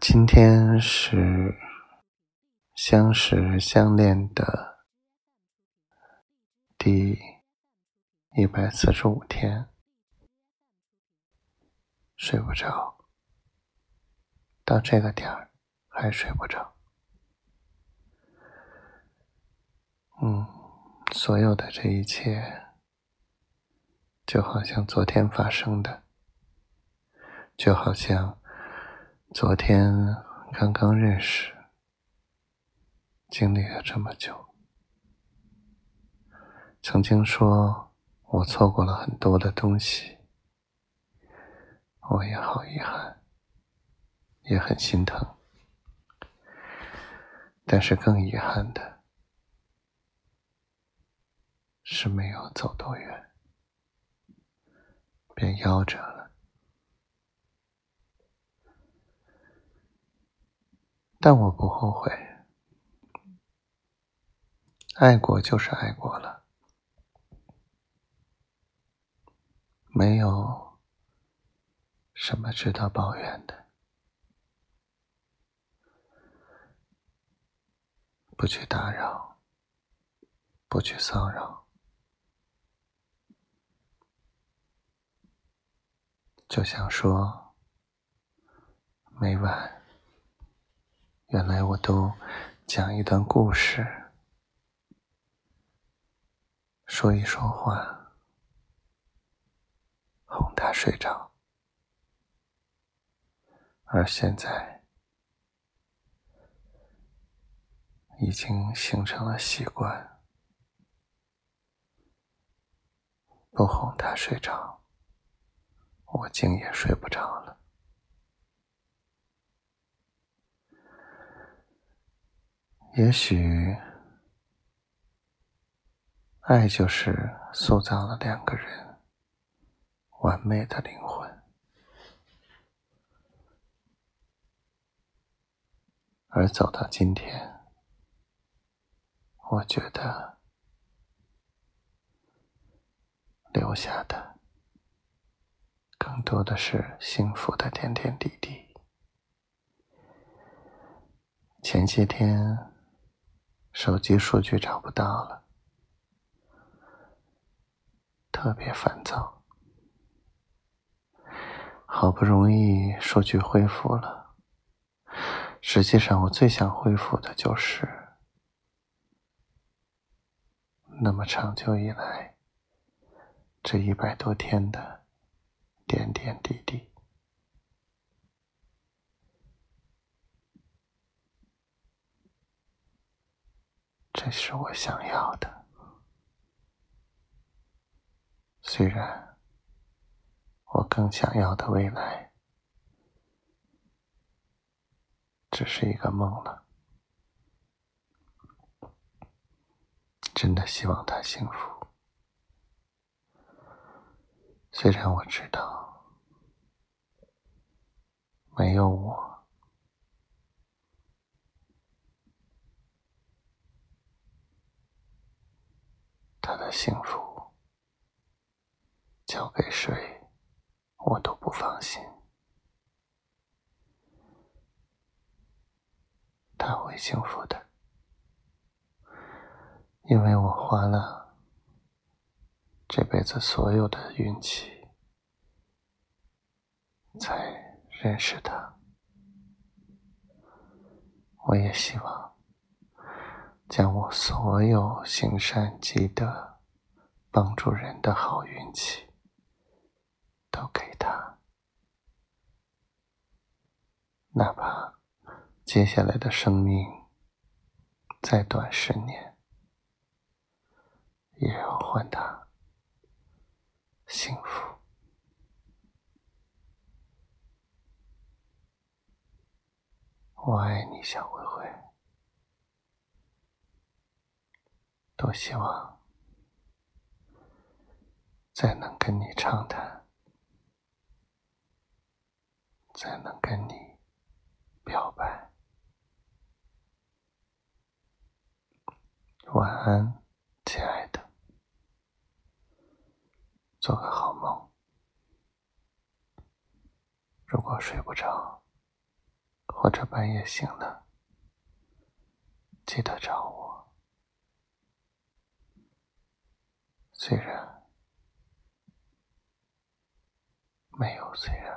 今天是相识相恋的第一百四十五天，睡不着，到这个点儿还睡不着。嗯，所有的这一切，就好像昨天发生的，就好像。昨天刚刚认识，经历了这么久，曾经说我错过了很多的东西，我也好遗憾，也很心疼，但是更遗憾的是没有走多远，便夭折了。但我不后悔，爱过就是爱过了，没有什么值得抱怨的。不去打扰，不去骚扰，就想说，每晚。原来我都讲一段故事，说一说话，哄他睡着，而现在已经形成了习惯，不哄他睡着，我竟也睡不着了。也许，爱就是塑造了两个人完美的灵魂，而走到今天，我觉得留下的更多的是幸福的点点滴滴。前些天。手机数据找不到了，特别烦躁。好不容易数据恢复了，实际上我最想恢复的就是那么长久以来这一百多天的点点滴滴。是我想要的，虽然我更想要的未来只是一个梦了。真的希望他幸福，虽然我知道没有我。他幸福交给谁，我都不放心。他会幸福的，因为我花了这辈子所有的运气才认识他。我也希望。将我所有行善积德、帮助人的好运气都给他，哪怕接下来的生命再短十年，也要换他幸福。我爱你，小灰灰。多希望再能跟你畅谈，再能跟你表白。晚安，亲爱的，做个好梦。如果睡不着，或者半夜醒了，记得找我。虽然没有虽然。